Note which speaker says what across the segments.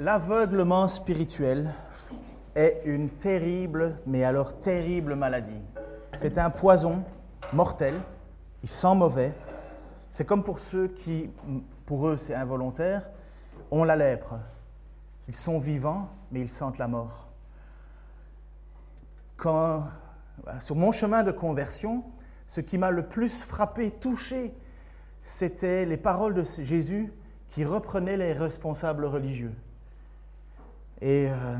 Speaker 1: L'aveuglement spirituel est une terrible, mais alors terrible maladie. C'est un poison mortel, il sent mauvais. C'est comme pour ceux qui, pour eux c'est involontaire, ont la lèpre. Ils sont vivants, mais ils sentent la mort. Quand, sur mon chemin de conversion, ce qui m'a le plus frappé, touché, c'était les paroles de Jésus qui reprenaient les responsables religieux. Et euh,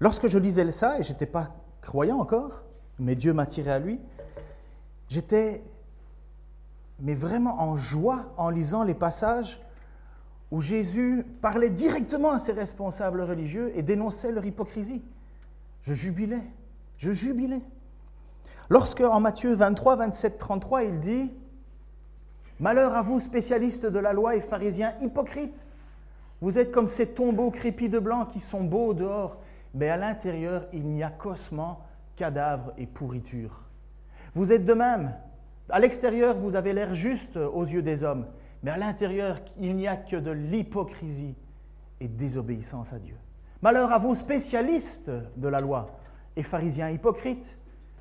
Speaker 1: lorsque je lisais ça, et je n'étais pas croyant encore, mais Dieu m'a tiré à lui, j'étais mais vraiment en joie en lisant les passages où Jésus parlait directement à ses responsables religieux et dénonçait leur hypocrisie. Je jubilais, je jubilais. Lorsque en Matthieu 23, 27, 33, il dit Malheur à vous, spécialistes de la loi et pharisiens hypocrites vous êtes comme ces tombeaux crépis de blanc qui sont beaux dehors, mais à l'intérieur, il n'y a qu'ossements, cadavres et pourriture. Vous êtes de même. À l'extérieur, vous avez l'air juste aux yeux des hommes, mais à l'intérieur, il n'y a que de l'hypocrisie et désobéissance à Dieu. Malheur à vous, spécialistes de la loi et pharisiens hypocrites.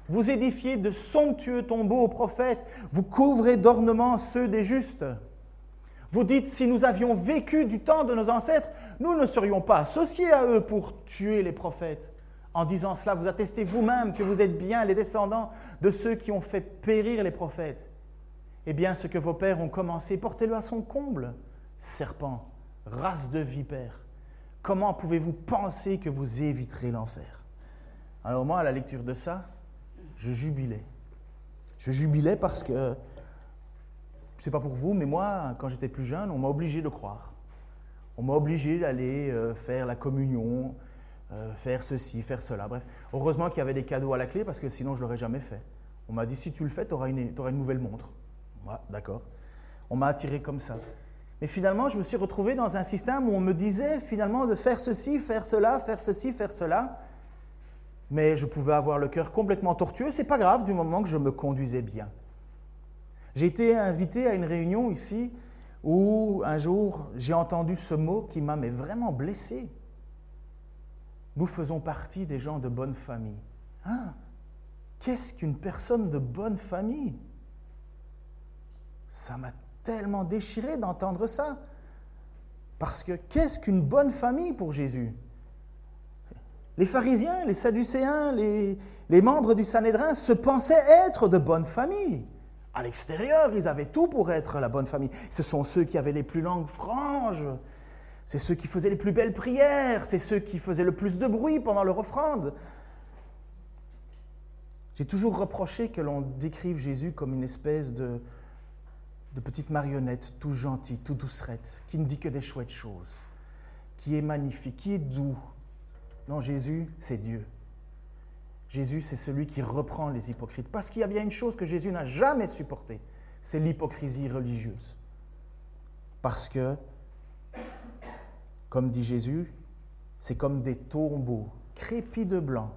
Speaker 1: Vous édifiez de somptueux tombeaux aux prophètes, vous couvrez d'ornements ceux des justes. Vous dites, si nous avions vécu du temps de nos ancêtres, nous ne serions pas associés à eux pour tuer les prophètes. En disant cela, vous attestez vous-même que vous êtes bien les descendants de ceux qui ont fait périr les prophètes. Eh bien, ce que vos pères ont commencé, portez-le à son comble. Serpent, race de vipères, comment pouvez-vous penser que vous éviterez l'enfer? Alors moi, à la lecture de ça, je jubilais. Je jubilais parce que sais pas pour vous, mais moi, quand j'étais plus jeune, on m'a obligé de croire. On m'a obligé d'aller euh, faire la communion, euh, faire ceci, faire cela. Bref, heureusement qu'il y avait des cadeaux à la clé parce que sinon je ne l'aurais jamais fait. On m'a dit si tu le fais, tu auras une, une nouvelle montre. Ouais, d'accord. On m'a attiré comme ça. Mais finalement, je me suis retrouvé dans un système où on me disait finalement de faire ceci, faire cela, faire ceci, faire cela. Mais je pouvais avoir le cœur complètement tortueux. C'est pas grave du moment que je me conduisais bien. J'ai été invité à une réunion ici où un jour j'ai entendu ce mot qui m'a vraiment blessé. Nous faisons partie des gens de bonne famille. Hein Qu'est-ce qu'une personne de bonne famille? Ça m'a tellement déchiré d'entendre ça. Parce que qu'est-ce qu'une bonne famille pour Jésus? Les pharisiens, les sadducéens, les, membres du Sanhédrin se pensaient être de bonne famille. À l'extérieur, ils avaient tout pour être la bonne famille. Ce sont ceux qui avaient les plus longues franges. C'est ceux qui faisaient les plus belles prières. C'est ceux qui faisaient le plus de bruit pendant leur offrande. J'ai toujours reproché que l'on décrive Jésus comme une espèce de, petite marionnette, tout gentil, tout doucerette, qui ne dit que des chouettes choses, qui est magnifique, qui est doux. Non, Jésus, c'est Dieu. Jésus, c'est celui qui reprend les hypocrites. Parce qu'il y a bien une chose que Jésus n'a jamais supportée, c'est l'hypocrisie religieuse. Parce que, comme dit Jésus, c'est comme des tombeaux crépis de blanc.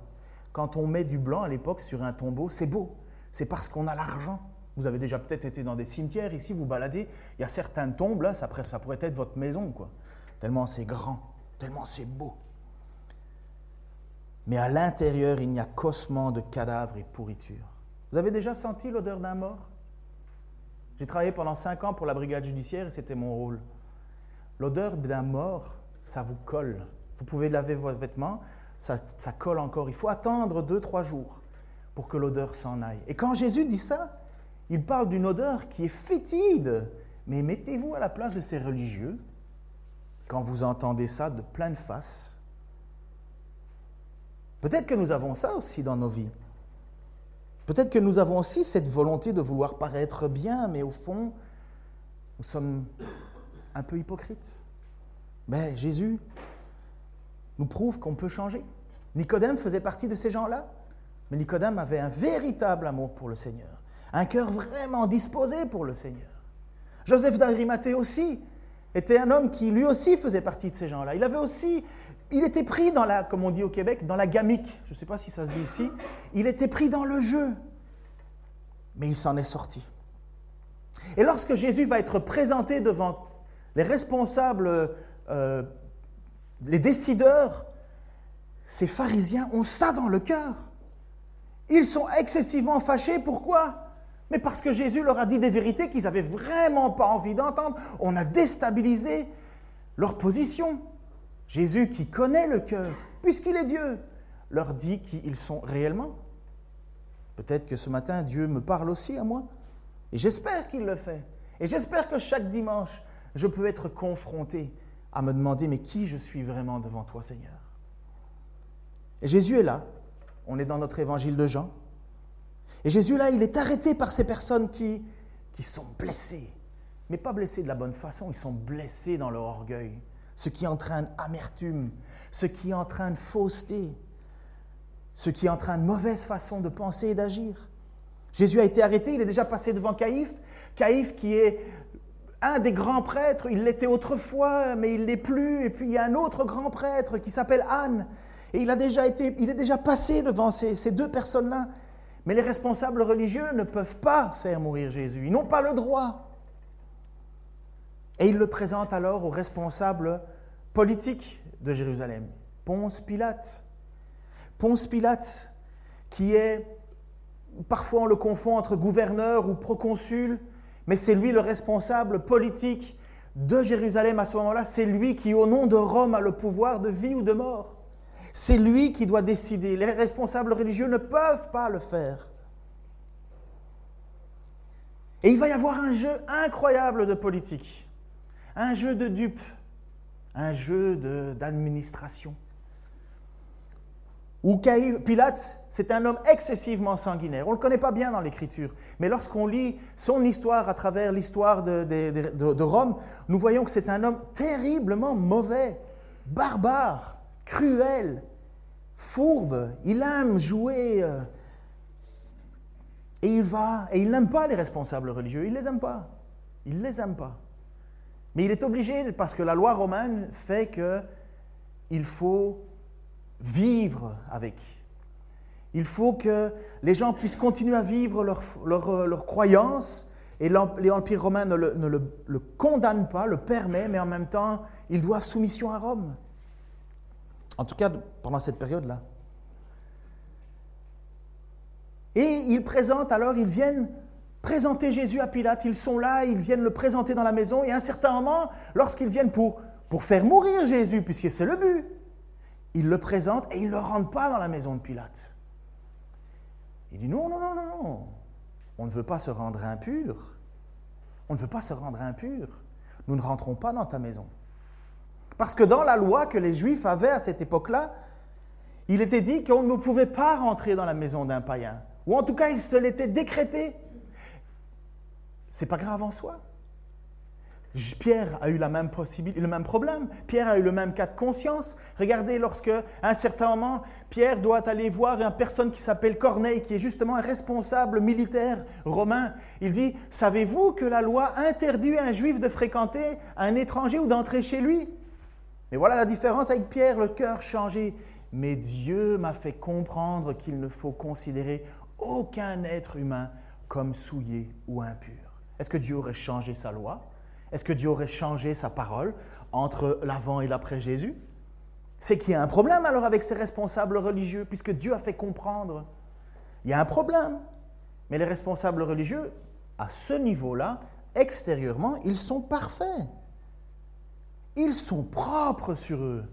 Speaker 1: Quand on met du blanc à l'époque sur un tombeau, c'est beau. C'est parce qu'on a l'argent. Vous avez déjà peut-être été dans des cimetières ici, vous baladez. Il y a certaines tombes, là, ça, ça pourrait être votre maison, quoi. Tellement c'est grand, tellement c'est beau mais à l'intérieur, il n'y a qu'ossements de cadavres et pourriture. Vous avez déjà senti l'odeur d'un mort? J'ai travaillé pendant cinq ans pour la brigade judiciaire et c'était mon rôle. L'odeur d'un mort, ça vous colle. Vous pouvez laver vos vêtements, ça, ça colle encore. Il faut attendre deux, trois jours pour que l'odeur s'en aille. Et quand Jésus dit ça, il parle d'une odeur qui est fétide. Mais mettez-vous à la place de ces religieux quand vous entendez ça de pleine face Peut-être que nous avons ça aussi dans nos vies. Peut-être que nous avons aussi cette volonté de vouloir paraître bien, mais au fond, nous sommes un peu hypocrites. Mais Jésus nous prouve qu'on peut changer. Nicodème faisait partie de ces gens-là, mais Nicodème avait un véritable amour pour le Seigneur, un cœur vraiment disposé pour le Seigneur. Joseph d'Arimathée aussi était un homme qui lui aussi faisait partie de ces gens-là. Il avait aussi il était pris dans la, comme on dit au Québec, dans la gamique. Je ne sais pas si ça se dit ici. Il était pris dans le jeu. Mais il s'en est sorti. Et lorsque Jésus va être présenté devant les responsables, euh, les décideurs, ces pharisiens ont ça dans le cœur. Ils sont excessivement fâchés. Pourquoi? Mais parce que Jésus leur a dit des vérités qu'ils n'avaient vraiment pas envie d'entendre. On a déstabilisé leur position. Jésus, qui connaît le cœur, puisqu'il est Dieu, leur dit qui ils sont réellement. Peut-être que ce matin, Dieu me parle aussi à moi. Et j'espère qu'il le fait. Et j'espère que chaque dimanche, je peux être confronté à me demander, mais qui je suis vraiment devant toi, Seigneur? Et Jésus est là. On est dans notre évangile de Jean. Et Jésus, là, il est arrêté par ces personnes qui, qui sont blessées. Mais pas blessées de la bonne façon, ils sont blessés dans leur orgueil. Ce qui entraîne amertume, ce qui entraîne fausseté, ce qui entraîne mauvaise façon de penser et d'agir. Jésus a été arrêté, il est déjà passé devant Caïphe. Caïphe qui est un des grands prêtres, il l'était autrefois, mais il l'est plus. Et puis il y a un autre grand prêtre qui s'appelle Anne. Et il, a déjà été, il est déjà passé devant ces, ces deux personnes-là. Mais les responsables religieux ne peuvent pas faire mourir Jésus. Ils n'ont pas le droit. Et il le présente alors aux responsables politiques de Jérusalem, Ponce Pilate. Ponce Pilate, qui est Parfois on le confond entre gouverneur ou proconsul, mais c'est lui le responsable politique de Jérusalem à ce moment-là. C'est lui qui, au nom de Rome, a le pouvoir de vie ou de mort. C'est lui qui doit décider. Les responsables religieux ne peuvent pas le faire. Et il va y avoir un jeu incroyable de politique, un jeu de dupes, un jeu d'administration. Ou Pilate, c'est un homme excessivement sanguinaire. On ne le connaît pas bien dans l'Écriture, mais lorsqu'on lit son histoire à travers l'histoire de, Rome, nous voyons que c'est un homme terriblement mauvais, barbare, cruel, fourbe. Il aime jouer euh, et il va et il n'aime pas les responsables religieux. Il les aime pas. Il les aime pas. Mais il est obligé parce que la loi romaine fait que il faut vivre avec. Il faut que les gens puissent continuer à vivre leur, leur, croyance et l'Empire romain ne, le, ne le, condamne pas, le permet, mais en même temps, ils doivent soumission à Rome. En tout cas, pendant cette période-là. Et ils présentent, alors ils viennent présenter Jésus à Pilate, ils sont là, ils viennent le présenter dans la maison, et à un certain moment, lorsqu'ils viennent pour, pour faire mourir Jésus, puisque c'est le but, il le présente et il ne le rentre pas dans la maison de Pilate. Il dit non, non, non, non, non. On ne veut pas se rendre impur. On ne veut pas se rendre impur. Nous ne rentrons pas dans ta maison. Parce que dans la loi que les Juifs avaient à cette époque-là, il était dit qu'on ne pouvait pas rentrer dans la maison d'un païen. Ou en tout cas, il se l'était décrété. C'est pas grave en soi. Pierre a eu le même problème. Pierre a eu le même cas de conscience. Regardez, lorsque, à un certain moment, Pierre doit aller voir une personne qui s'appelle Corneille, qui est justement un responsable militaire romain. Il dit Savez-vous que la loi interdit à un juif de fréquenter un étranger ou d'entrer chez lui? Mais voilà la différence avec Pierre, le cœur changé. Mais Dieu m'a fait comprendre qu'il ne faut considérer aucun être humain comme souillé ou impur. Est-ce que Dieu aurait changé sa loi? Est-ce que Dieu aurait changé sa parole entre l'avant et l'après Jésus? C'est qu'il y a un problème alors avec ces responsables religieux, puisque Dieu a fait comprendre. Il y a un problème. Mais les responsables religieux, à ce niveau-là, extérieurement, ils sont parfaits. Ils sont propres sur eux.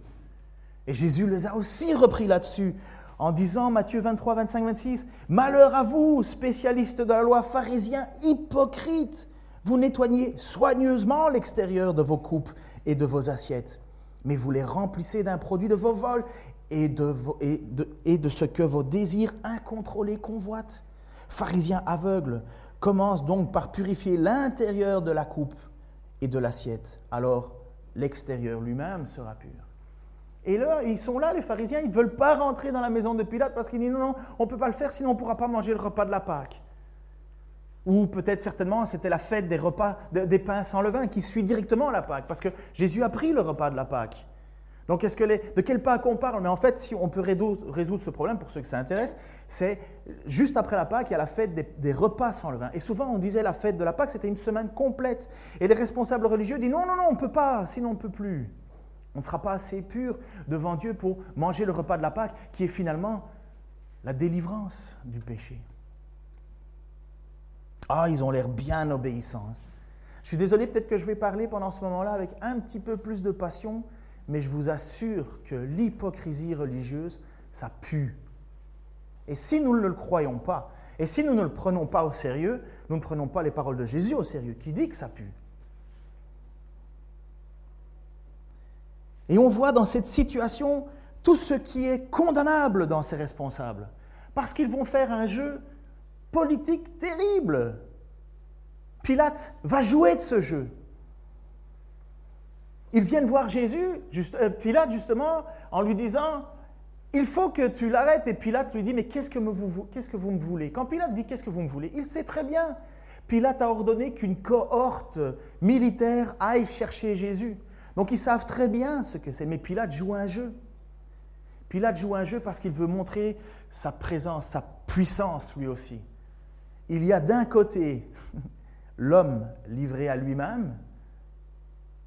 Speaker 1: Et Jésus les a aussi repris là-dessus en disant, Matthieu 23, 25, 26, Malheur à vous, spécialistes de la loi, pharisiens hypocrites vous nettoyez soigneusement l'extérieur de vos coupes et de vos assiettes, mais vous les remplissez d'un produit de vos vols et de, ce que vos désirs incontrôlés convoitent. Pharisiens aveugles, commence donc par purifier l'intérieur de la coupe et de l'assiette. Alors l'extérieur lui-même sera pur. Et là, ils sont là, les pharisiens, ils ne veulent pas rentrer dans la maison de Pilate parce qu'ils disent non, non, on ne peut pas le faire, sinon on ne pourra pas manger le repas de la Pâque. Ou peut-être certainement c'était la fête des repas, des pains sans levain qui suit directement la Pâque, parce que Jésus a pris le repas de la Pâque. Donc, est-ce que les, de quel Pâques on parle? Mais en fait, si on peut résoudre ce problème, pour ceux que ça intéresse, c'est juste après la Pâques, il y a la fête des, des, repas sans levain. Et souvent, on disait la fête de la Pâques, c'était une semaine complète. Et les responsables religieux disent non, non, non, on ne peut pas, sinon on ne peut plus. On ne sera pas assez pur devant Dieu pour manger le repas de la Pâque, qui est finalement la délivrance du péché. Ah, ils ont l'air bien obéissants. Hein. Je suis désolé, peut-être que je vais parler pendant ce moment-là avec un petit peu plus de passion, mais je vous assure que l'hypocrisie religieuse, ça pue. Et si nous ne le croyons pas, et si nous ne le prenons pas au sérieux, nous ne prenons pas les paroles de Jésus au sérieux, qui dit que ça pue. Et on voit dans cette situation tout ce qui est condamnable dans ces responsables, parce qu'ils vont faire un jeu politique terrible. Pilate va jouer de ce jeu. Ils viennent voir Jésus, euh, Pilate justement, en lui disant, il faut que tu l'arrêtes. Et Pilate lui dit, mais qu'est-ce que vous me voulez? Quand Pilate dit, qu'est-ce que vous me voulez? Il sait très bien. Pilate a ordonné qu'une cohorte militaire aille chercher Jésus. Donc ils savent très bien ce que c'est. Mais Pilate joue un jeu. Pilate joue un jeu parce qu'il veut montrer sa présence, sa puissance lui aussi. Il y a d'un côté l'homme livré à lui-même,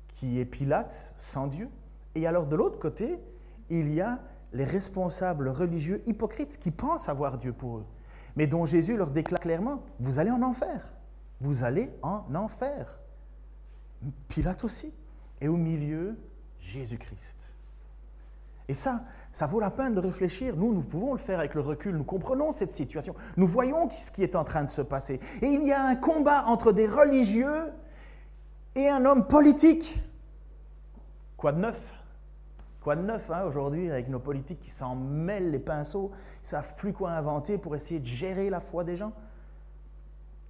Speaker 1: qui est Pilate, sans Dieu, et alors de l'autre côté, il y a les responsables religieux hypocrites qui pensent avoir Dieu pour eux, mais dont Jésus leur déclare clairement, vous allez en enfer, vous allez en enfer. Pilate aussi, et au milieu, Jésus-Christ. Et ça, ça vaut la peine de réfléchir. Nous, nous pouvons le faire avec le recul. Nous comprenons cette situation. Nous voyons ce qui est en train de se passer. Et il y a un combat entre des religieux et un homme politique. Quoi de neuf? Quoi de neuf hein, aujourd'hui avec nos politiques qui s'en mêlent les pinceaux, ils ne savent plus quoi inventer pour essayer de gérer la foi des gens?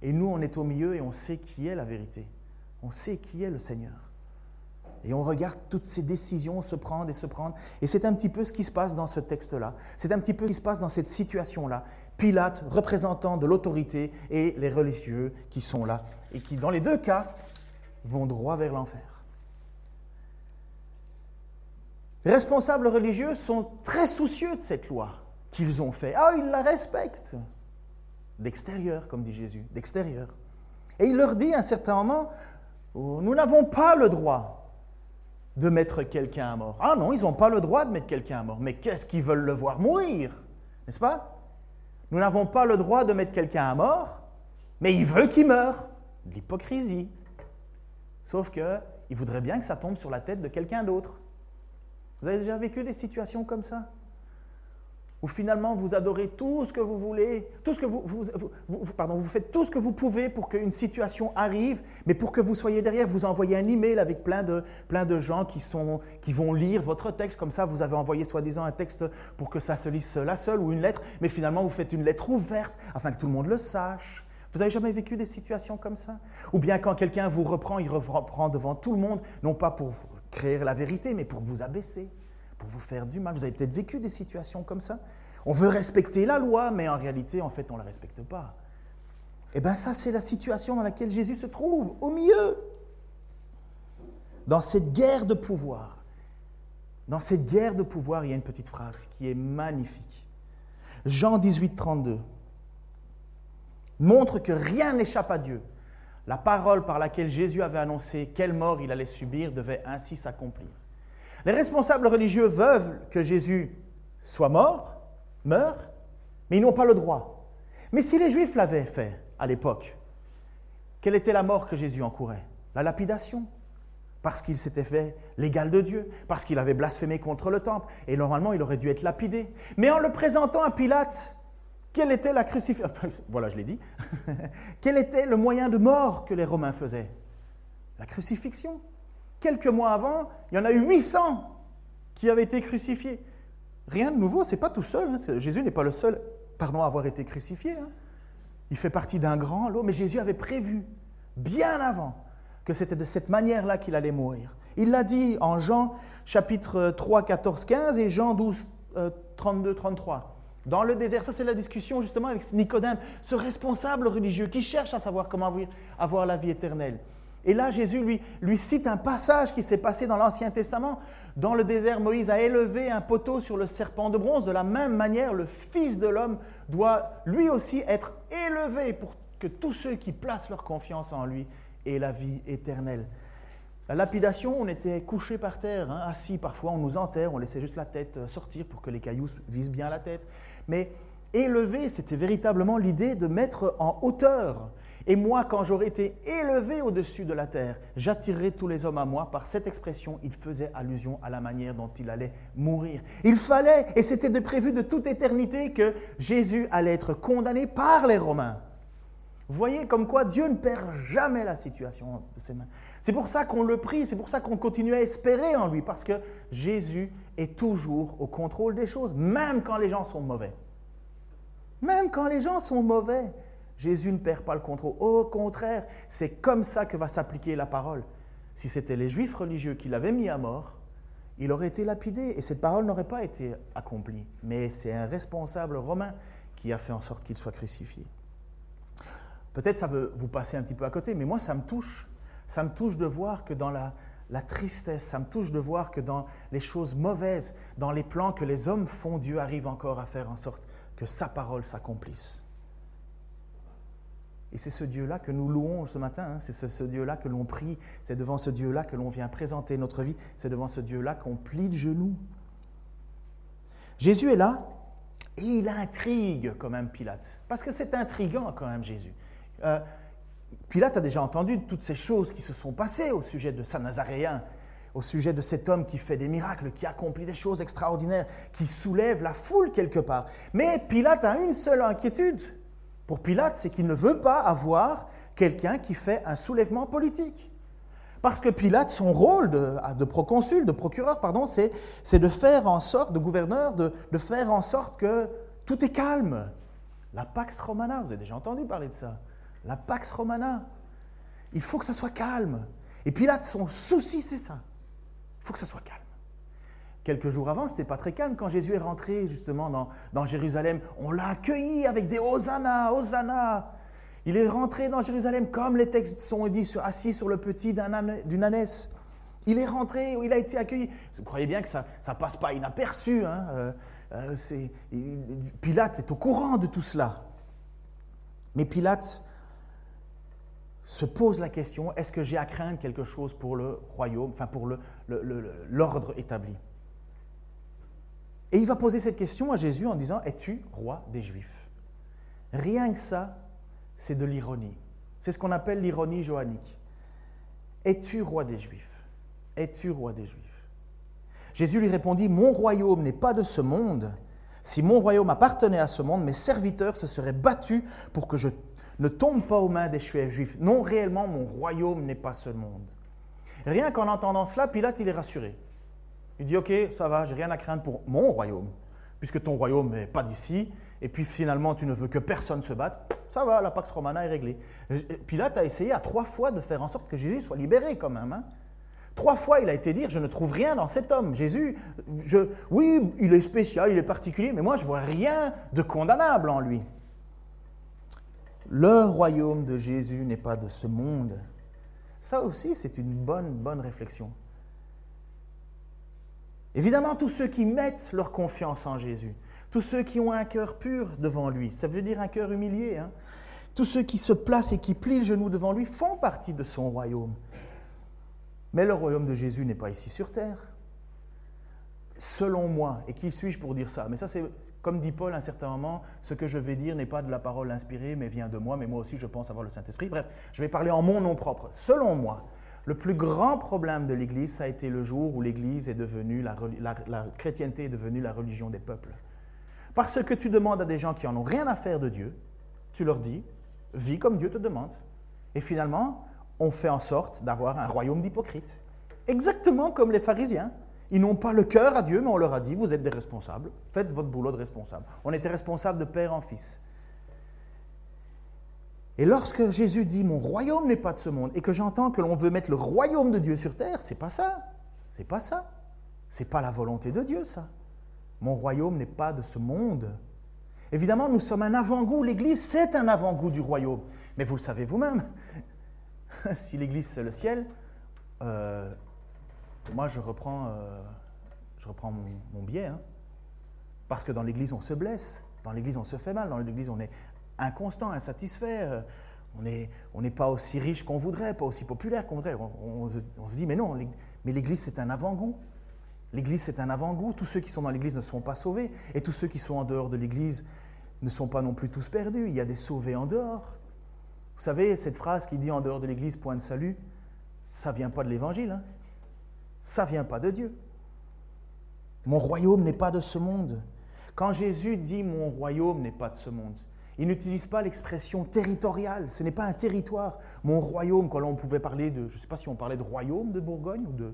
Speaker 1: Et nous, on est au milieu et on sait qui est la vérité. On sait qui est le Seigneur. Et on regarde toutes ces décisions se prendre et se prendre. Et c'est un petit peu ce qui se passe dans ce texte-là. C'est un petit peu ce qui se passe dans cette situation-là. Pilate, représentant de l'autorité, et les religieux qui sont là. Et qui, dans les deux cas, vont droit vers l'enfer. Les responsables religieux sont très soucieux de cette loi qu'ils ont faite. Ah, ils la respectent. D'extérieur, comme dit Jésus, d'extérieur. Et il leur dit à un certain moment, oh, nous n'avons pas le droit de mettre quelqu'un à mort. Ah non, ils n'ont pas le droit de mettre quelqu'un à mort. Mais qu'est-ce qu'ils veulent le voir mourir N'est-ce pas? Nous n'avons pas le droit de mettre quelqu'un à mort, mais il veut qu'il meure. L'hypocrisie. Sauf qu'il voudrait bien que ça tombe sur la tête de quelqu'un d'autre. Vous avez déjà vécu des situations comme ça? Où finalement vous adorez tout ce que vous voulez, tout ce que vous, pardon, vous faites tout ce que vous pouvez pour qu'une situation arrive, mais pour que vous soyez derrière, vous envoyez un email avec plein de, plein de gens qui, sont, qui vont lire votre texte, comme ça vous avez envoyé soi-disant un texte pour que ça se lise la seule ou une lettre, mais finalement vous faites une lettre ouverte afin que tout le monde le sache. Vous n'avez jamais vécu des situations comme ça? Ou bien quand quelqu'un vous reprend, il reprend devant tout le monde, non pas pour créer la vérité, mais pour vous abaisser pour vous faire du mal. Vous avez peut-être vécu des situations comme ça. On veut respecter la loi, mais en réalité, en fait, on ne la respecte pas. Eh bien, ça, c'est la situation dans laquelle Jésus se trouve, au milieu. Dans cette guerre de pouvoir. Dans cette guerre de pouvoir, il y a une petite phrase qui est magnifique. Jean 18, 32 montre que rien n'échappe à Dieu. La parole par laquelle Jésus avait annoncé quelle mort il allait subir devait ainsi s'accomplir. Les responsables religieux veulent que Jésus soit mort, meure, mais ils n'ont pas le droit. Mais si les Juifs l'avaient fait à l'époque, quelle était la mort que Jésus encourait La lapidation. Parce qu'il s'était fait l'égal de Dieu, parce qu'il avait blasphémé contre le temple, et normalement il aurait dû être lapidé. Mais en le présentant à Pilate, quelle était la crucifixion Voilà, je l'ai dit. quel était le moyen de mort que les Romains faisaient? La crucifixion. Quelques mois avant, il y en a eu 800 qui avaient été crucifiés. Rien de nouveau, c'est pas tout seul. Hein. Jésus n'est pas le seul, pardon, à avoir été crucifié. Hein. Il fait partie d'un grand lot, mais Jésus avait prévu, bien avant, que c'était de cette manière-là qu'il allait mourir. Il l'a dit en Jean chapitre 3, 14, 15 et Jean 12, 32, 33. Dans le désert, ça c'est la discussion justement avec Nicodème, ce responsable religieux qui cherche à savoir comment avoir la vie éternelle. Et là, Jésus lui, cite un passage qui s'est passé dans l'Ancien Testament. Dans le désert, Moïse a élevé un poteau sur le serpent de bronze. De la même manière, le Fils de l'homme doit lui aussi être élevé pour que tous ceux qui placent leur confiance en lui aient la vie éternelle. La lapidation, on était couché par terre, hein, assis, parfois on nous enterre, on laissait juste la tête euh, sortir pour que les cailloux visent bien la tête. Mais élevé, c'était véritablement l'idée de mettre en hauteur. Et moi, quand j'aurais été élevé au-dessus de la terre, j'attirerai tous les hommes à moi. Par cette expression, il faisait allusion à la manière dont il allait mourir. Il fallait, et c'était prévu de toute éternité, que Jésus allait être condamné par les Romains. Voyez comme quoi Dieu ne perd jamais la situation de ses mains. C'est pour ça qu'on le prie, c'est pour ça qu'on continue à espérer en lui, parce que Jésus est toujours au contrôle des choses, même quand les gens sont mauvais. Même quand les gens sont mauvais. Jésus ne perd pas le contrôle. Au contraire, c'est comme ça que va s'appliquer la parole. Si c'était les juifs religieux qui l'avaient mis à mort, il aurait été lapidé et cette parole n'aurait pas été accomplie. Mais c'est un responsable romain qui a fait en sorte qu'il soit crucifié. Peut-être ça veut vous passer un petit peu à côté, mais moi ça me touche. Ça me touche de voir que dans la, la tristesse, ça me touche de voir que dans les choses mauvaises, dans les plans que les hommes font, Dieu arrive encore à faire en sorte que sa parole s'accomplisse. Et c'est ce Dieu-là que nous louons ce matin, hein. c'est ce, Dieu-là que l'on prie, c'est devant ce Dieu-là que l'on vient présenter notre vie, c'est devant ce Dieu-là qu'on plie le genou. Jésus est là et il intrigue quand même Pilate, parce que c'est intriguant quand même Jésus. Euh, Pilate a déjà entendu toutes ces choses qui se sont passées au sujet de Saint Nazaréen, au sujet de cet homme qui fait des miracles, qui accomplit des choses extraordinaires, qui soulève la foule quelque part. Mais Pilate a une seule inquiétude, pour Pilate, c'est qu'il ne veut pas avoir quelqu'un qui fait un soulèvement politique. Parce que Pilate, son rôle de, proconsul, de procureur, pardon, c'est, de faire en sorte, de gouverneur, de, de, faire en sorte que tout est calme. La Pax Romana, vous avez déjà entendu parler de ça. La Pax Romana. Il faut que ça soit calme. Et Pilate, son souci, c'est ça. Il faut que ça soit calme. Quelques jours avant, ce n'était pas très calme. Quand Jésus est rentré justement dans, Jérusalem, on l'a accueilli avec des Hosanna, Hosanna. Il est rentré dans Jérusalem comme les textes sont dit, assis sur le petit d'une ânesse. Il est rentré, il a été accueilli. Vous croyez bien que ça ne passe pas inaperçu. Hein euh, euh, Pilate est au courant de tout cela. Mais Pilate se pose la question, est-ce que j'ai à craindre quelque chose pour le royaume, enfin pour l'ordre établi? Et il va poser cette question à Jésus en disant, es-tu roi des Juifs? Rien que ça, c'est de l'ironie. C'est ce qu'on appelle l'ironie johannique. Es-tu roi des Juifs? Es-tu roi des Juifs? Jésus lui répondit, mon royaume n'est pas de ce monde. Si mon royaume appartenait à ce monde, mes serviteurs se seraient battus pour que je ne tombe pas aux mains des Juifs. Non, réellement, mon royaume n'est pas ce monde. Rien qu'en entendant cela, Pilate, il est rassuré. Il dit, OK, ça va, j'ai rien à craindre pour mon royaume, puisque ton royaume n'est pas d'ici, et puis finalement tu ne veux que personne se batte, ça va, la Pax Romana est réglée. Pilate a essayé à trois fois de faire en sorte que Jésus soit libéré quand même. Hein. Trois fois, il a été dire, je ne trouve rien dans cet homme. Jésus, oui, il est spécial, il est particulier, mais moi, je vois rien de condamnable en lui. Le royaume de Jésus n'est pas de ce monde. Ça aussi, c'est une bonne, bonne réflexion. Évidemment, tous ceux qui mettent leur confiance en Jésus, tous ceux qui ont un cœur pur devant lui, ça veut dire un cœur humilié, hein. tous ceux qui se placent et qui plient le genou devant lui font partie de son royaume. Mais le royaume de Jésus n'est pas ici sur terre. Selon moi, et qui suis-je pour dire ça? Mais ça, c'est comme dit Paul à un certain moment, ce que je vais dire n'est pas de la parole inspirée, mais vient de moi, mais moi aussi je pense avoir le Saint-Esprit. Bref, je vais parler en mon nom propre. Selon moi, le plus grand problème de l'Église, ça a été le jour où l'Église est devenue, la, chrétienté est devenue la religion des peuples. Parce que tu demandes à des gens qui en ont rien à faire de Dieu, tu leur dis, vis comme Dieu te demande. Et finalement, on fait en sorte d'avoir un royaume d'hypocrites. Exactement comme les pharisiens. Ils n'ont pas le cœur à Dieu, mais on leur a dit, vous êtes des responsables, faites votre boulot de responsable. On était responsable de père en fils. Et lorsque Jésus dit mon royaume n'est pas de ce monde et que j'entends que l'on veut mettre le royaume de Dieu sur terre, c'est pas ça. C'est pas ça. C'est pas la volonté de Dieu ça. Mon royaume n'est pas de ce monde. Évidemment, nous sommes un avant-goût. L'Église, c'est un avant-goût du royaume. Mais vous le savez vous-même. si l'Église c'est le ciel, euh, moi je reprends, euh, je reprends mon, biais. Hein. Parce que dans l'Église on se blesse, dans l'Église on se fait mal, dans l'Église on est inconstant, insatisfait, euh, on n'est pas aussi riche qu'on voudrait, pas aussi populaire qu'on voudrait. On, se dit mais non, mais l'Église c'est un avant-goût. L'Église c'est un avant-goût. Tous ceux qui sont dans l'Église ne sont pas sauvés et tous ceux qui sont en dehors de l'Église ne sont pas non plus tous perdus. Il y a des sauvés en dehors. Vous savez, cette phrase qui dit en dehors de l'Église, point de salut, ça vient pas de l'Évangile. Hein. Ça vient pas de Dieu. Mon royaume n'est pas de ce monde. Quand Jésus dit mon royaume n'est pas de ce monde, il n'utilise pas l'expression territoriale. Ce n'est pas un territoire. Mon royaume, quand on pouvait parler de, je ne sais pas si on parlait de royaume de Bourgogne ou de,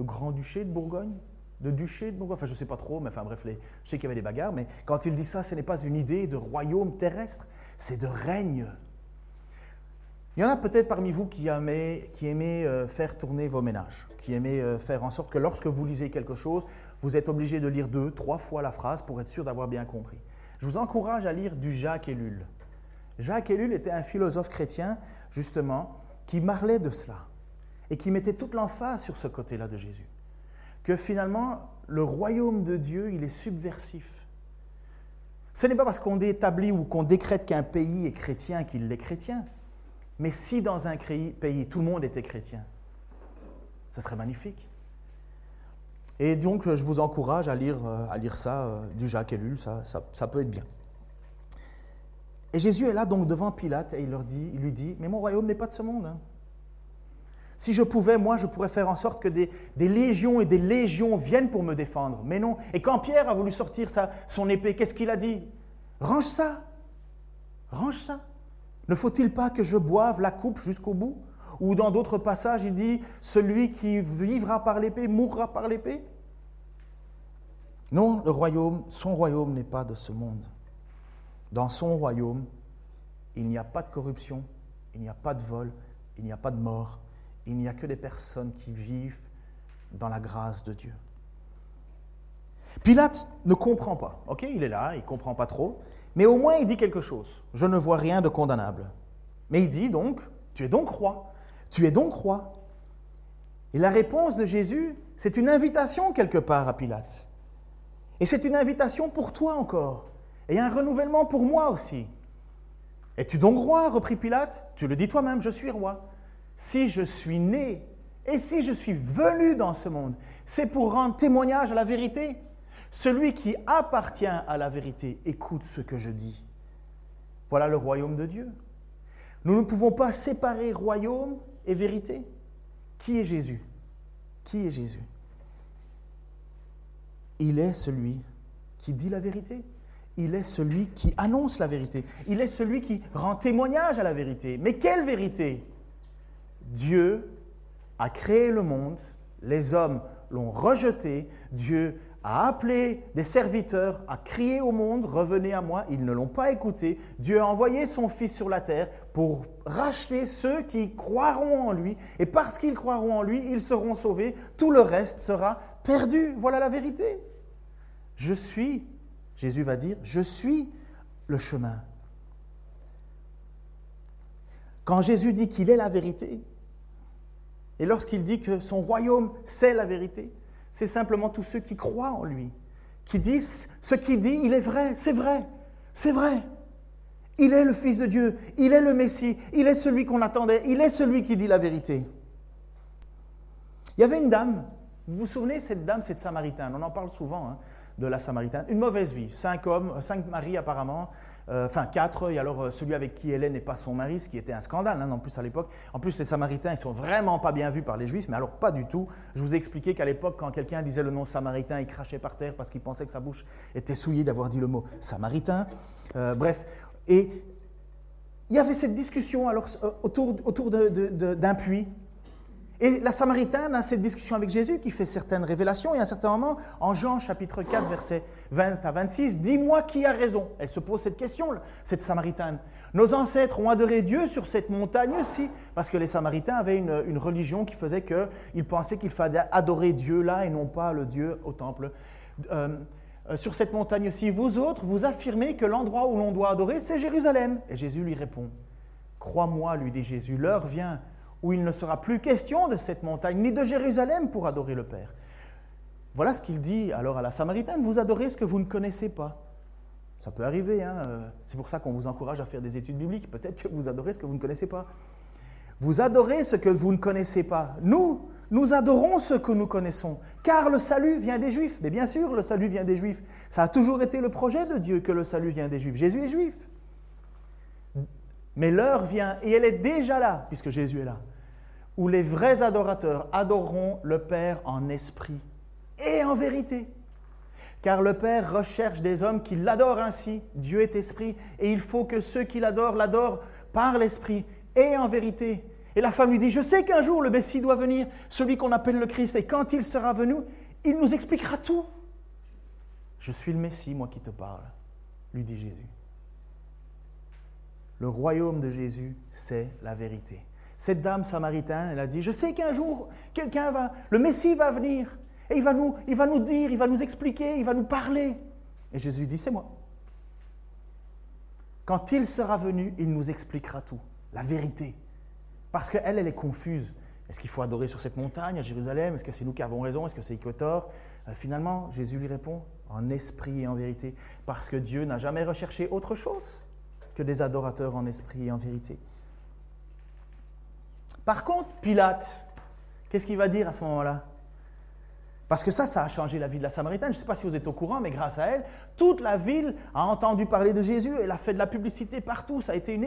Speaker 1: grand-duché de Bourgogne, de duché de Bourgogne, enfin je ne sais pas trop, mais enfin bref, les, je sais qu'il y avait des bagarres, mais quand il dit ça, ce n'est pas une idée de royaume terrestre, c'est de règne il y en a peut-être parmi vous qui aimez, euh, faire tourner vos ménages, qui aimez euh, faire en sorte que lorsque vous lisez quelque chose, vous êtes obligé de lire deux, trois fois la phrase pour être sûr d'avoir bien compris. Je vous encourage à lire du Jacques Ellul. Jacques Ellul était un philosophe chrétien, justement, qui parlait de cela et qui mettait toute l'emphase sur ce côté-là de Jésus. Que finalement, le royaume de Dieu, il est subversif. Ce n'est pas parce qu'on établit ou qu'on décrète qu'un pays est chrétien qu'il est chrétien. Mais si dans un pays, tout le monde était chrétien, ce serait magnifique. Et donc, je vous encourage à lire, euh, à lire ça euh, du Jacques Ellul, ça, ça, peut être bien. Et Jésus est là donc devant Pilate et il, leur dit, lui dit, mais mon royaume n'est pas de ce monde. Hein. Si je pouvais, moi, je pourrais faire en sorte que des, des, légions et des légions viennent pour me défendre. Mais non. Et quand Pierre a voulu sortir sa, son épée, qu'est-ce qu'il a dit? Range ça. Range ça. Ne faut-il pas que je boive la coupe jusqu'au bout? Ou dans d'autres passages, il dit, celui qui vivra par l'épée mourra par l'épée Non, le royaume, son royaume n'est pas de ce monde. Dans son royaume, il n'y a pas de corruption, il n'y a pas de vol, il n'y a pas de mort, il n'y a que des personnes qui vivent dans la grâce de Dieu. Pilate ne comprend pas, ok Il est là, il ne comprend pas trop, mais au moins, il dit quelque chose. Je ne vois rien de condamnable. Mais il dit donc, tu es donc roi. Tu es donc roi. Et la réponse de Jésus, c'est une invitation quelque part à Pilate. Et c'est une invitation pour toi encore. Et un renouvellement pour moi aussi. Es-tu donc roi? reprit Pilate. Tu le dis toi-même, je suis roi. Si je suis né et si je suis venu dans ce monde, c'est pour rendre témoignage à la vérité. Celui qui appartient à la vérité écoute ce que je dis. Voilà le royaume de Dieu. Nous ne pouvons pas séparer royaume et vérité. Qui est Jésus? Qui est Jésus? Il est celui qui dit la vérité. Il est celui qui annonce la vérité. Il est celui qui rend témoignage à la vérité. Mais quelle vérité? Dieu a créé le monde, les hommes l'ont rejeté, Dieu a appelé des serviteurs à crier au monde, revenez à moi, ils ne l'ont pas écouté. Dieu a envoyé son Fils sur la terre pour racheter ceux qui croiront en lui, et parce qu'ils croiront en lui, ils seront sauvés, tout le reste sera perdu. Voilà la vérité. Je suis, Jésus va dire, je suis le chemin. Quand Jésus dit qu'il est la vérité, et lorsqu'il dit que son royaume, c'est la vérité, c'est simplement tous ceux qui croient en lui, qui disent ce qu'il dit, il est vrai, c'est vrai, c'est vrai. Il est le Fils de Dieu, il est le Messie, il est celui qu'on attendait, il est celui qui dit la vérité. Il y avait une dame, vous vous souvenez, cette dame, cette Samaritaine, on en parle souvent hein, de la Samaritaine, une mauvaise vie, cinq hommes, cinq maris apparemment, euh, enfin quatre, et alors euh, celui avec qui Hélène n'est pas son mari, ce qui était un scandale hein, en plus à l'époque. En plus, les Samaritains, ils sont vraiment pas bien vus par les Juifs, mais alors pas du tout. Je vous ai expliqué qu'à l'époque, quand quelqu'un disait le nom Samaritain, il crachait par terre parce qu'il pensait que sa bouche était souillée d'avoir dit le mot Samaritain. Euh, bref, et il y avait cette discussion alors autour, autour d'un puits. Et la Samaritaine a cette discussion avec Jésus qui fait certaines révélations. Et à un certain moment, en Jean chapitre 4, versets 20 à 26, Dis-moi qui a raison. Elle se pose cette question, cette Samaritaine. Nos ancêtres ont adoré Dieu sur cette montagne-ci, parce que les Samaritains avaient une, religion qui faisait qu'ils pensaient qu'il fallait adorer Dieu là et non pas le Dieu au temple. Euh, euh, sur cette montagne-ci, vous autres, vous affirmez que l'endroit où l'on doit adorer, c'est Jérusalem. Et Jésus lui répond Crois-moi, lui dit Jésus, l'heure vient où il ne sera plus question de cette montagne ni de Jérusalem pour adorer le Père. Voilà ce qu'il dit alors à la Samaritaine, vous adorez ce que vous ne connaissez pas. Ça peut arriver, hein, euh, c'est pour ça qu'on vous encourage à faire des études bibliques, peut-être que vous adorez ce que vous ne connaissez pas. Vous adorez ce que vous ne connaissez pas. Nous, nous adorons ce que nous connaissons, car le salut vient des Juifs. Mais bien sûr, le salut vient des Juifs. Ça a toujours été le projet de Dieu que le salut vient des Juifs. Jésus est juif. Mais l'heure vient, et elle est déjà là, puisque Jésus est là, où les vrais adorateurs adoreront le Père en esprit et en vérité. Car le Père recherche des hommes qui l'adorent ainsi. Dieu est esprit, et il faut que ceux qui l'adorent l'adorent par l'esprit et en vérité. Et la femme lui dit, je sais qu'un jour le Messie doit venir, celui qu'on appelle le Christ, et quand il sera venu, il nous expliquera tout. Je suis le Messie, moi qui te parle, lui dit Jésus. Le royaume de Jésus, c'est la vérité. Cette dame samaritaine, elle a dit, je sais qu'un jour, quelqu'un va, le Messie va venir, et il va, nous, il va nous dire, il va nous expliquer, il va nous parler. Et Jésus dit, c'est moi. Quand il sera venu, il nous expliquera tout, la vérité. Parce qu'elle, elle est confuse. Est-ce qu'il faut adorer sur cette montagne à Jérusalem? Est-ce que c'est nous qui avons raison? Est-ce que c'est Équator euh, Finalement, Jésus lui répond en esprit et en vérité, parce que Dieu n'a jamais recherché autre chose que des adorateurs en esprit et en vérité. Par contre, Pilate, qu'est-ce qu'il va dire à ce moment-là? Parce que ça, ça a changé la vie de la Samaritaine. Je ne sais pas si vous êtes au courant, mais grâce à elle, toute la ville a entendu parler de Jésus. Elle a fait de la publicité partout. Ça a été une,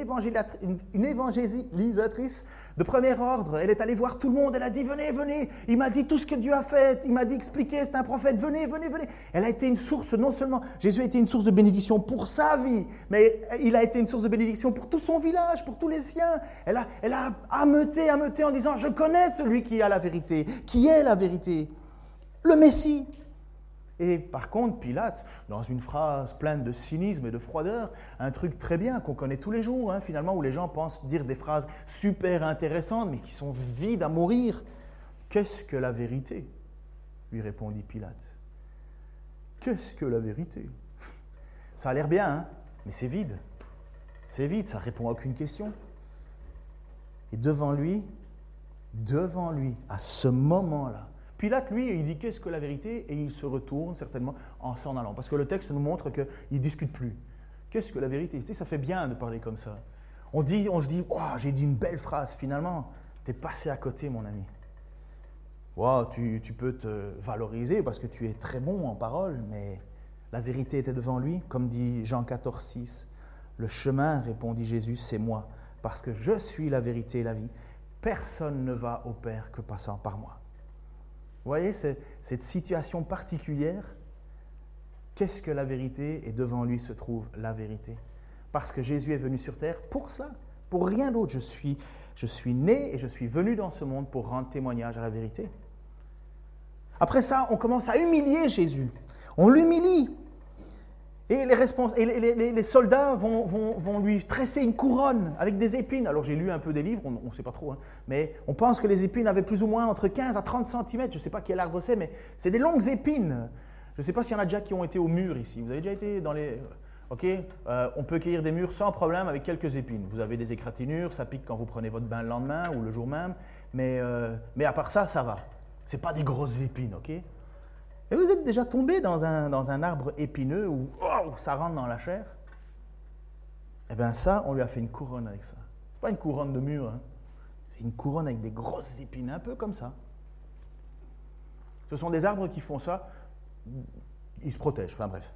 Speaker 1: évangélisatrice de premier ordre. Elle est allée voir tout le monde. Elle a dit Venez, venez. Il m'a dit tout ce que Dieu a fait. Il m'a dit expliquer. C'est un prophète. Venez, venez, venez. Elle a été une source, non seulement Jésus a été une source de bénédiction pour sa vie, mais il a été une source de bénédiction pour tout son village, pour tous les siens. Elle a, elle a ameuté, ameuté en disant Je connais celui qui a la vérité, qui est la vérité le Messie. Et par contre, Pilate, dans une phrase pleine de cynisme et de froideur, un truc très bien qu'on connaît tous les jours, hein, finalement, où les gens pensent dire des phrases super intéressantes, mais qui sont vides à mourir. Qu'est-ce que la vérité? lui répondit Pilate. Qu'est-ce que la vérité? Ça a l'air bien, hein, mais c'est vide. C'est vide, ça répond à aucune question. Et devant lui, devant lui, à ce moment-là, Pilate, lui, il dit qu'est-ce que la vérité? Et il se retourne certainement en s'en allant. Parce que le texte nous montre qu'il ne discute plus. Qu'est-ce que la vérité? Ça fait bien de parler comme ça. On, dit, on se dit, oh, j'ai dit une belle phrase, finalement, tu es passé à côté, mon ami. tu, tu, peux te valoriser parce que tu es très bon en parole, mais la vérité était devant lui, comme dit Jean 14, 6. Le chemin, répondit Jésus, c'est moi, parce que je suis la vérité et la vie. Personne ne va au Père que passant par moi. Vous voyez cette situation particulière Qu'est-ce que la vérité Et devant lui se trouve la vérité? Parce que Jésus est venu sur terre pour cela, pour rien d'autre. Je suis, je suis né et je suis venu dans ce monde pour rendre témoignage à la vérité. Après ça, on commence à humilier Jésus. On l'humilie. Et les, soldats vont, lui tresser une couronne avec des épines. Alors j'ai lu un peu des livres, on ne sait pas trop, hein. mais on pense que les épines avaient plus ou moins entre 15 à 30 cm. Je ne sais pas quel arbre c'est, mais c'est des longues épines. Je ne sais pas s'il y en a déjà qui ont été au mur ici. Vous avez déjà été dans les... Ok, euh, on peut cueillir des murs sans problème avec quelques épines. Vous avez des égratignures, ça pique quand vous prenez votre bain le lendemain ou le jour même, mais, euh, à part ça, ça va. Ce pas des grosses épines, ok? Et vous êtes déjà tombé dans un, dans un arbre épineux où ça rentre dans la chair Eh bien ça, on lui a fait une couronne avec ça. Ce pas une couronne de mur, hein. c'est une couronne avec des grosses épines, un peu comme ça. Ce sont des arbres qui font ça, ils se protègent, enfin bref.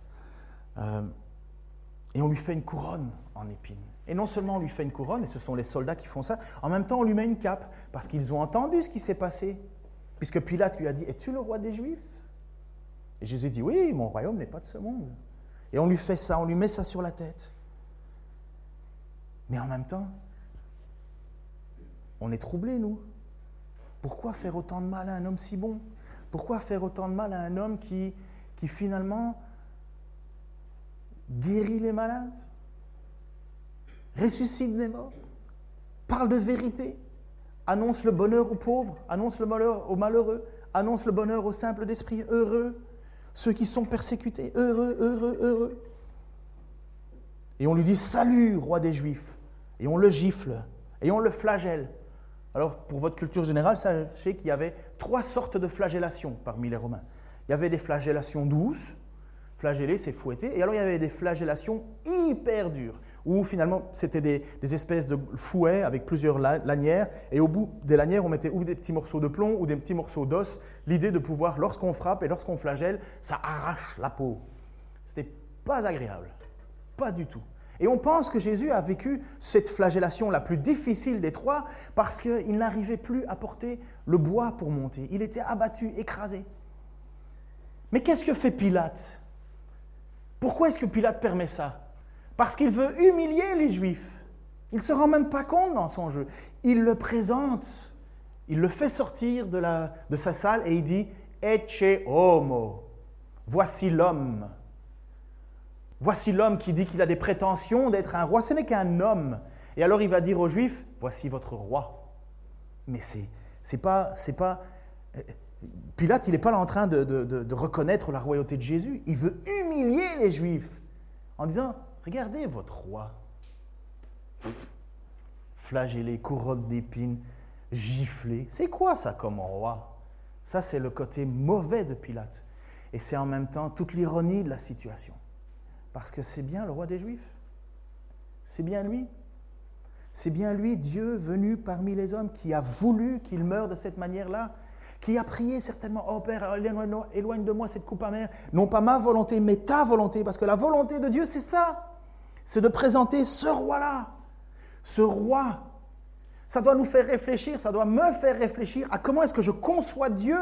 Speaker 1: Euh, et on lui fait une couronne en épines. Et non seulement on lui fait une couronne, et ce sont les soldats qui font ça, en même temps on lui met une cape, parce qu'ils ont entendu ce qui s'est passé. Puisque Pilate lui a dit, es-tu le roi des Juifs? Et Jésus dit, oui, mon royaume n'est pas de ce monde. Et on lui fait ça, on lui met ça sur la tête. Mais en même temps, on est troublés, nous. Pourquoi faire autant de mal à un homme si bon? Pourquoi faire autant de mal à un homme qui, qui finalement guérit les malades, ressuscite des morts, parle de vérité, annonce le bonheur aux pauvres, annonce le malheur aux malheureux, annonce le bonheur aux simples d'esprit heureux, ceux qui sont persécutés, heureux, heureux, heureux. Et on lui dit Salut, roi des Juifs. Et on le gifle, et on le flagelle. Alors, pour votre culture générale, sachez qu'il y avait trois sortes de flagellations parmi les Romains. Il y avait des flagellations douces, flageller, c'est fouetter, et alors il y avait des flagellations hyper dures, où finalement c'était des, espèces de fouets avec plusieurs lanières, et au bout des lanières, on mettait ou des petits morceaux de plomb ou des petits morceaux d'os, l'idée de pouvoir, lorsqu'on frappe et lorsqu'on flagelle, ça arrache la peau. C'était pas agréable, pas du tout. Et on pense que Jésus a vécu cette flagellation la plus difficile des trois parce qu'il n'arrivait plus à porter le bois pour monter. Il était abattu, écrasé. Mais qu'est-ce que fait Pilate? Pourquoi est-ce que Pilate permet ça? Parce qu'il veut humilier les Juifs. Il ne se rend même pas compte dans son jeu. Il le présente, il le fait sortir de, la, de sa salle et il dit Ecce homo, voici l'homme. Voici l'homme qui dit qu'il a des prétentions d'être un roi. Ce n'est qu'un homme. Et alors il va dire aux Juifs, voici votre roi. Mais c'est c'est pas c'est pas euh, Pilate, il n'est pas là en train de, de, reconnaître la royauté de Jésus. Il veut humilier les Juifs en disant, regardez votre roi. Flagellé, couronne d'épines, giflé. C'est quoi ça comme roi? Ça, c'est le côté mauvais de Pilate. Et c'est en même temps toute l'ironie de la situation. Parce que c'est bien le roi des Juifs. C'est bien lui. C'est bien lui, Dieu venu parmi les hommes, qui a voulu qu'il meure de cette manière-là, qui a prié certainement, oh Père, éloigne de moi cette coupe amère, non pas ma volonté, mais ta volonté, parce que la volonté de Dieu, c'est ça, c'est de présenter ce roi-là, ce roi. Ça doit nous faire réfléchir, ça doit me faire réfléchir à comment est-ce que je conçois Dieu.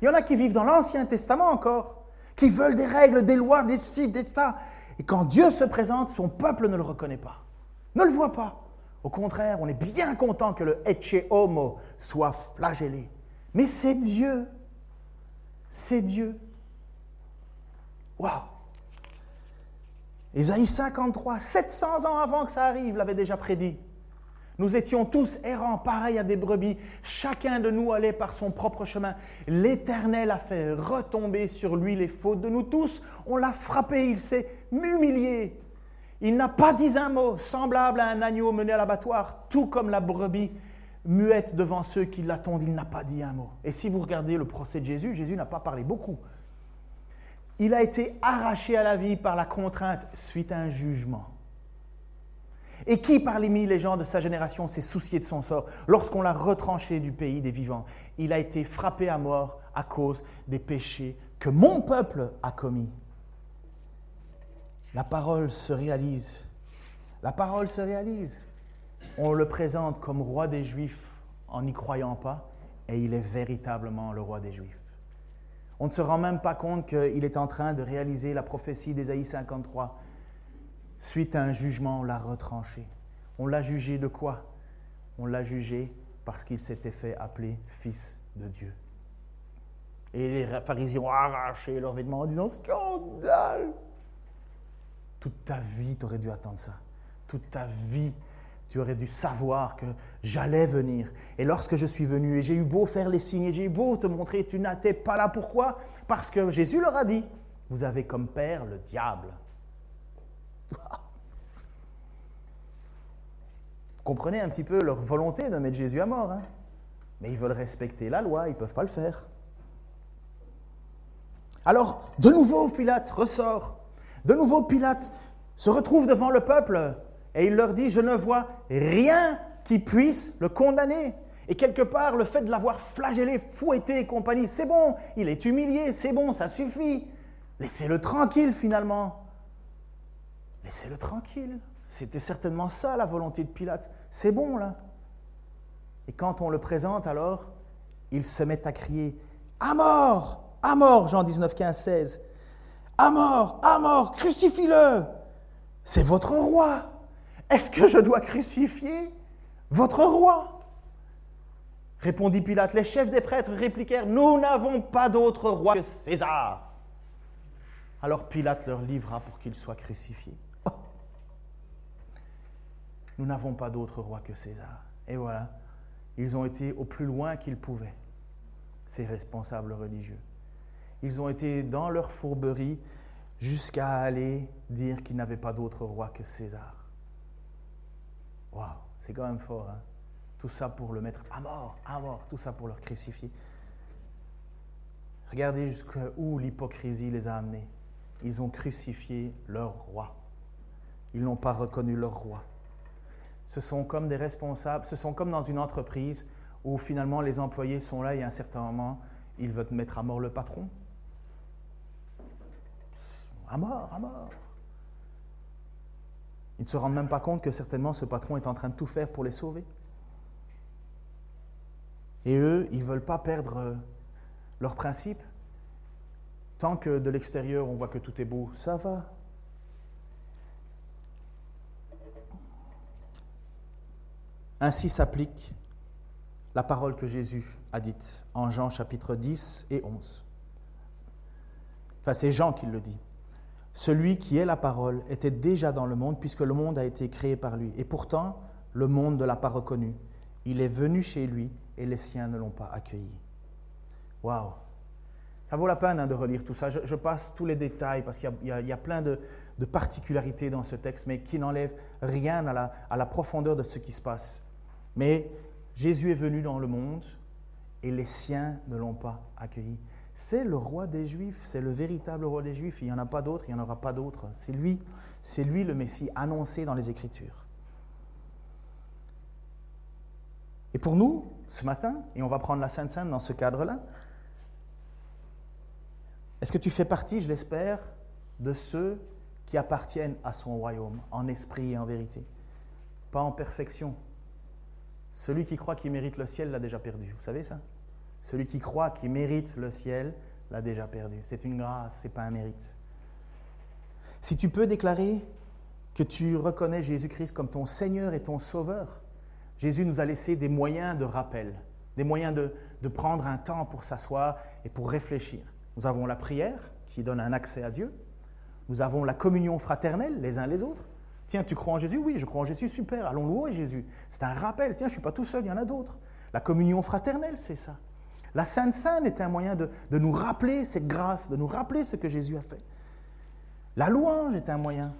Speaker 1: Il y en a qui vivent dans l'Ancien Testament encore, qui veulent des règles, des lois, des ci, des ça. Et quand Dieu se présente, son peuple ne le reconnaît pas, ne le voit pas. Au contraire, on est bien content que le Ecce Homo soit flagellé. Mais c'est Dieu. C'est Dieu. Waouh! Ésaïe 53, 700 ans avant que ça arrive, l'avait déjà prédit. Nous étions tous errants, pareils à des brebis. Chacun de nous allait par son propre chemin. L'Éternel a fait retomber sur lui les fautes de nous tous. On l'a frappé, il s'est humilié. Il n'a pas dit un mot, semblable à un agneau mené à l'abattoir, tout comme la brebis muette devant ceux qui l'attendent. Il n'a pas dit un mot. Et si vous regardez le procès de Jésus, Jésus n'a pas parlé beaucoup. Il a été arraché à la vie par la contrainte suite à un jugement. Et qui parmi les gens de sa génération s'est soucié de son sort lorsqu'on l'a retranché du pays des vivants? Il a été frappé à mort à cause des péchés que mon peuple a commis. La parole se réalise. La parole se réalise. On le présente comme roi des Juifs en n'y croyant pas, et il est véritablement le roi des Juifs. On ne se rend même pas compte qu'il est en train de réaliser la prophétie d'Ésaïe 53 Suite à un jugement, on l'a retranché. On l'a jugé de quoi? On l'a jugé parce qu'il s'était fait appeler fils de Dieu. Et les pharisiens ont arraché leurs vêtements en disant Scandale Toute ta vie, tu aurais dû attendre ça. Toute ta vie, tu aurais dû savoir que j'allais venir. Et lorsque je suis venu, et j'ai eu beau faire les signes, et j'ai eu beau te montrer, tu n'étais pas là. Pourquoi? Parce que Jésus leur a dit Vous avez comme père le diable. Vous comprenez un petit peu leur volonté de mettre Jésus à mort. Hein? Mais ils veulent respecter la loi, ils ne peuvent pas le faire. Alors, de nouveau, Pilate ressort. De nouveau, Pilate se retrouve devant le peuple et il leur dit, je ne vois rien qui puisse le condamner. Et quelque part, le fait de l'avoir flagellé, fouetté et compagnie, c'est bon, il est humilié, c'est bon, ça suffit. Laissez-le tranquille finalement. Laissez-le tranquille. C'était certainement ça la volonté de Pilate. C'est bon là. Et quand on le présente alors, il se met à crier À mort À mort Jean 19, 15, 16. À mort À mort Crucifie-le C'est votre roi Est-ce que je dois crucifier votre roi? Répondit Pilate. Les chefs des prêtres répliquèrent Nous n'avons pas d'autre roi que César. Alors Pilate leur livra pour qu'il soit crucifié. Nous n'avons pas d'autre roi que César. Et voilà, ils ont été au plus loin qu'ils pouvaient, ces responsables religieux. Ils ont été dans leur fourberie jusqu'à aller dire qu'ils n'avaient pas d'autre roi que César. Waouh, c'est quand même fort. Hein Tout ça pour le mettre à mort, à mort, tout ça pour le crucifier. Regardez jusqu'où l'hypocrisie les a amenés. Ils ont crucifié leur roi. Ils n'ont pas reconnu leur roi. Ce sont comme des responsables, ce sont comme dans une entreprise où finalement les employés sont là et à un certain moment, ils veulent mettre à mort le patron. À mort, à mort. Ils ne se rendent même pas compte que certainement ce patron est en train de tout faire pour les sauver. Et eux, ils ne veulent pas perdre leurs principes. Tant que de l'extérieur, on voit que tout est beau, ça va. Ainsi s'applique la parole que Jésus a dite en Jean chapitre 10 et 11. Enfin, c'est Jean qui le dit. Celui qui est la parole était déjà dans le monde puisque le monde a été créé par lui. Et pourtant, le monde ne l'a pas reconnu. Il est venu chez lui et les siens ne l'ont pas accueilli. Waouh! Ça vaut la peine hein, de relire tout ça. Je, passe tous les détails parce qu'il y, a plein de, particularités dans ce texte, mais qui n'enlèvent rien à la, à la profondeur de ce qui se passe. Mais Jésus est venu dans le monde et les siens ne l'ont pas accueilli. C'est le roi des Juifs, c'est le véritable roi des Juifs. Il n'y en a pas d'autre, il n'y en aura pas d'autre. C'est lui, c'est lui le Messie annoncé dans les Écritures. Et pour nous, ce matin, et on va prendre la Sainte Sainte dans ce cadre-là, est-ce que tu fais partie, je l'espère, de ceux qui appartiennent à son royaume, en esprit et en vérité? Pas en perfection. Celui qui croit qu'il mérite le ciel l'a déjà perdu. Vous savez ça? Celui qui croit qu'il mérite le ciel l'a déjà perdu. C'est une grâce, ce n'est pas un mérite. Si tu peux déclarer que tu reconnais Jésus-Christ comme ton Seigneur et ton Sauveur, Jésus nous a laissé des moyens de rappel, des moyens de, de prendre un temps pour s'asseoir et pour réfléchir. Nous avons la prière qui donne un accès à Dieu. Nous avons la communion fraternelle les uns les autres. Tiens, tu crois en Jésus? Oui, je crois en Jésus, super, allons louer Jésus. C'est un rappel, tiens, je ne suis pas tout seul, il y en a d'autres. La communion fraternelle, c'est ça. La Sainte Seine est un moyen de, nous rappeler cette grâce, de nous rappeler ce que Jésus a fait. La louange est un moyen.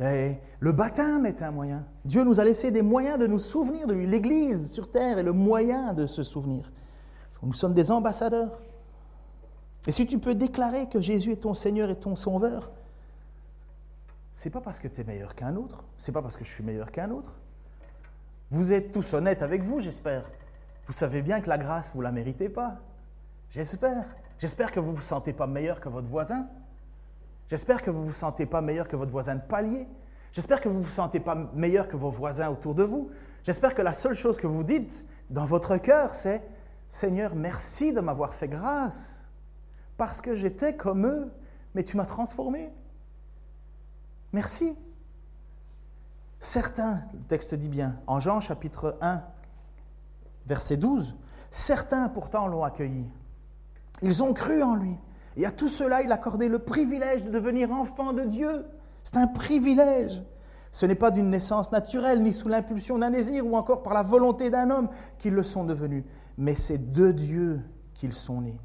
Speaker 1: le baptême est un moyen. Dieu nous a laissé des moyens de nous souvenir de lui. L'Église sur terre est le moyen de se souvenir. Nous sommes des ambassadeurs. Et si tu peux déclarer que Jésus est ton Seigneur et ton Sauveur, c'est pas parce que tu es meilleur qu'un autre, c'est pas parce que je suis meilleur qu'un autre. Vous êtes tous honnêtes avec vous, j'espère. Vous savez bien que la grâce, vous ne la méritez pas. J'espère. J'espère que vous ne vous sentez pas meilleur que votre voisin. J'espère que vous ne vous sentez pas meilleur que votre voisin de palier. J'espère que vous ne vous sentez pas meilleur que vos voisins autour de vous. J'espère que la seule chose que vous dites dans votre cœur, c'est Seigneur, merci de m'avoir fait grâce, parce que j'étais comme eux, mais tu m'as transformé. Merci. Certains, le texte dit bien, en Jean chapitre 1, verset 12, certains pourtant l'ont accueilli. Ils ont cru en lui. Et à tout cela, il accordait le privilège de devenir enfant de Dieu. C'est un privilège. Ce n'est pas d'une naissance naturelle, ni sous l'impulsion d'un désir, ou encore par la volonté d'un homme qu'ils le sont devenus, mais c'est de Dieu qu'ils sont nés.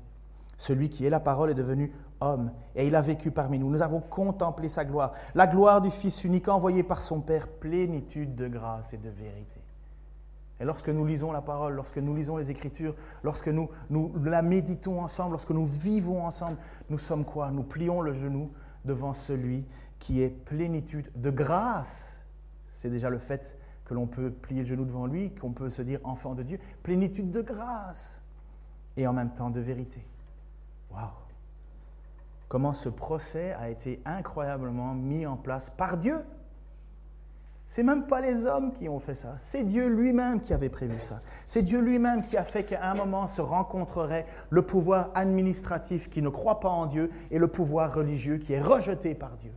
Speaker 1: Celui qui est la parole est devenu homme, et il a vécu parmi nous. Nous avons contemplé sa gloire, la gloire du Fils unique envoyé par son Père, plénitude de grâce et de vérité. Et lorsque nous lisons la parole, lorsque nous lisons les Écritures, lorsque nous, la méditons ensemble, lorsque nous vivons ensemble, nous sommes quoi? Nous plions le genou devant celui qui est plénitude de grâce. C'est déjà le fait que l'on peut plier le genou devant lui, qu'on peut se dire enfant de Dieu. Plénitude de grâce et en même temps de vérité. Waouh Comment ce procès a été incroyablement mis en place par Dieu? C'est même pas les hommes qui ont fait ça, c'est Dieu lui-même qui avait prévu ça. C'est Dieu lui-même qui a fait qu'à un moment se rencontrerait le pouvoir administratif qui ne croit pas en Dieu et le pouvoir religieux qui est rejeté par Dieu.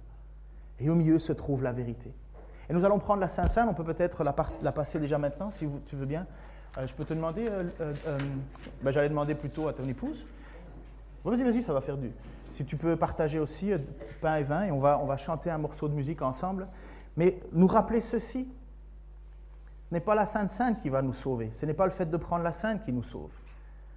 Speaker 1: Et au milieu se trouve la vérité. Et nous allons prendre la Sainte Sainte, on peut peut-être la, passer déjà maintenant, si tu veux bien. Euh, je peux te demander, euh, euh, ben, j'allais demander plutôt à ton épouse. Vas-y, vas-y, ça va faire du. Si tu peux partager aussi pain et vin, et on va, on va chanter un morceau de musique ensemble. Mais nous rappeler ceci, ce n'est pas la Sainte Sainte qui va nous sauver, ce n'est pas le fait de prendre la Sainte qui nous sauve.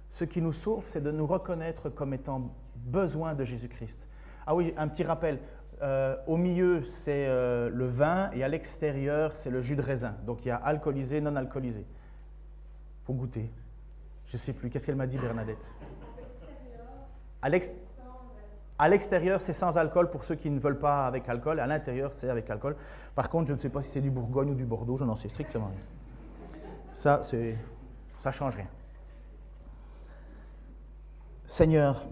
Speaker 1: Ce qui nous sauve, c'est de nous reconnaître comme étant besoin de Jésus-Christ. Ah oui, un petit rappel, euh, au milieu, c'est euh, le vin et à l'extérieur, c'est le jus de raisin. Donc il y a alcoolisé, non alcoolisé. Faut goûter. Je ne sais plus. Qu'est-ce qu'elle m'a dit, Bernadette? À l'extérieur, c'est sans alcool pour ceux qui ne veulent pas avec alcool. À l'intérieur, c'est avec alcool. Par contre, je ne sais pas si c'est du Bourgogne ou du Bordeaux. Je n'en sais strictement rien. Ça, ça change rien. Seigneur,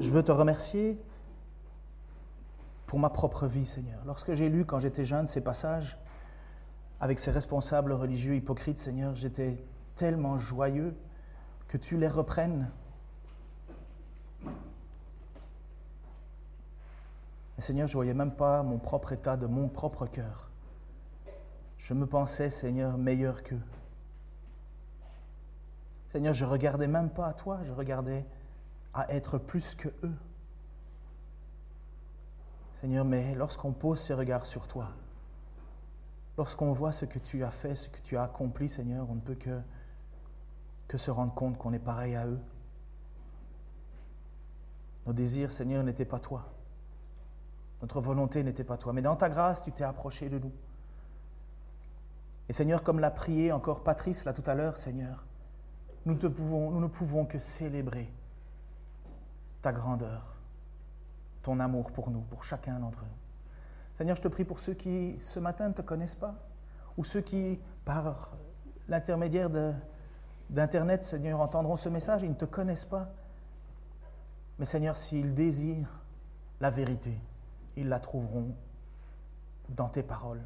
Speaker 1: je veux te remercier pour ma propre vie, Seigneur. Lorsque j'ai lu, quand j'étais jeune, ces passages avec ces responsables religieux hypocrites, Seigneur, j'étais tellement joyeux que tu les reprennes. Seigneur, je ne voyais même pas mon propre état de mon propre cœur. Je me pensais, Seigneur, meilleur qu'eux. Seigneur, je regardais même pas à toi, je regardais à être plus que eux. Seigneur, mais lorsqu'on pose ses regards sur toi, lorsqu'on voit ce que tu as fait, ce que tu as accompli, Seigneur, on ne peut que, que se rendre compte qu'on est pareil à eux. Nos désirs, Seigneur, n'étaient pas toi. Notre volonté n'était pas toi. Mais dans ta grâce, tu t'es approché de nous. Et Seigneur, comme l'a prié encore Patrice là tout à l'heure, Seigneur, nous, ne pouvons que célébrer ta grandeur ton amour pour nous, pour chacun d'entre nous. Seigneur, je te prie pour ceux qui ce matin ne te connaissent pas, ou ceux qui, par l'intermédiaire d'Internet, Seigneur, entendront ce message, ils ne te connaissent pas. Mais Seigneur, s'ils désirent la vérité, ils la trouveront dans tes paroles,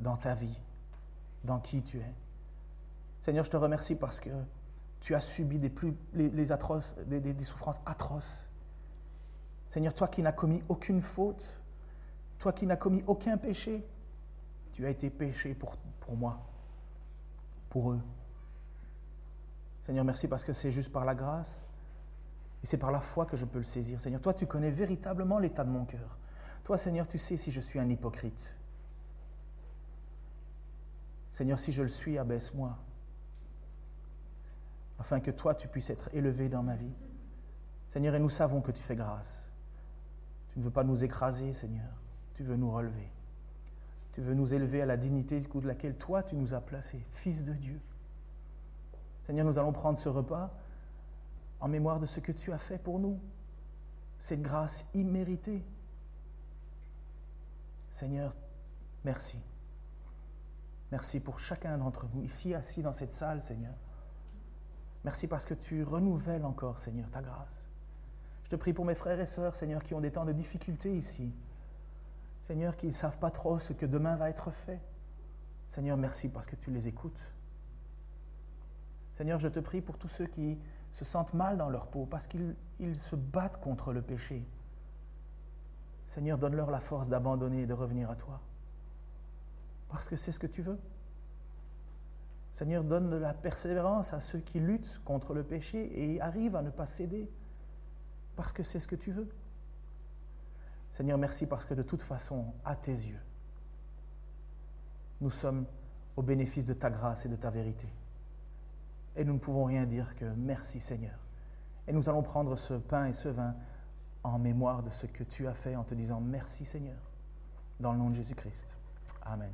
Speaker 1: dans ta vie, dans qui tu es. Seigneur, je te remercie parce que tu as subi des, les, atroces, des souffrances atroces Seigneur, toi qui n'as commis aucune faute, toi qui n'as commis aucun péché, tu as été péché pour moi, pour eux. Seigneur, merci parce que c'est juste par la grâce et c'est par la foi que je peux le saisir. Seigneur, toi tu connais véritablement l'état de mon cœur. Toi, Seigneur, tu sais si je suis un hypocrite. Seigneur, si je le suis, abaisse-moi, afin que toi, tu puisses être élevé dans ma vie. Seigneur, et nous savons que tu fais grâce. Tu ne veux pas nous écraser, Seigneur. Tu veux nous relever. Tu veux nous élever à la dignité de laquelle toi tu nous as placés, Fils de Dieu. Seigneur, nous allons prendre ce repas en mémoire de ce que tu as fait pour nous, cette grâce imméritée. Seigneur, merci. Merci pour chacun d'entre nous, ici assis dans cette salle, Seigneur. Merci parce que tu renouvelles encore, Seigneur, ta grâce. Je te prie pour mes frères et sœurs, Seigneur, qui ont des temps de difficulté ici. Seigneur, qui ne savent pas trop ce que demain va être fait. Seigneur, merci parce que tu les écoutes. Seigneur, je te prie pour tous ceux qui se sentent mal dans leur peau parce qu'ils se battent contre le péché. Seigneur, donne-leur la force d'abandonner et de revenir à toi. Parce que c'est ce que tu veux. Seigneur, donne de la persévérance à ceux qui luttent contre le péché et arrivent à ne pas céder parce que c'est ce que tu veux. Seigneur, merci parce que de toute façon, à tes yeux, nous sommes au bénéfice de ta grâce et de ta vérité. Et nous ne pouvons rien dire que merci Seigneur. Et nous allons prendre ce pain et ce vin en mémoire de ce que tu as fait en te disant merci Seigneur, dans le nom de Jésus-Christ. Amen.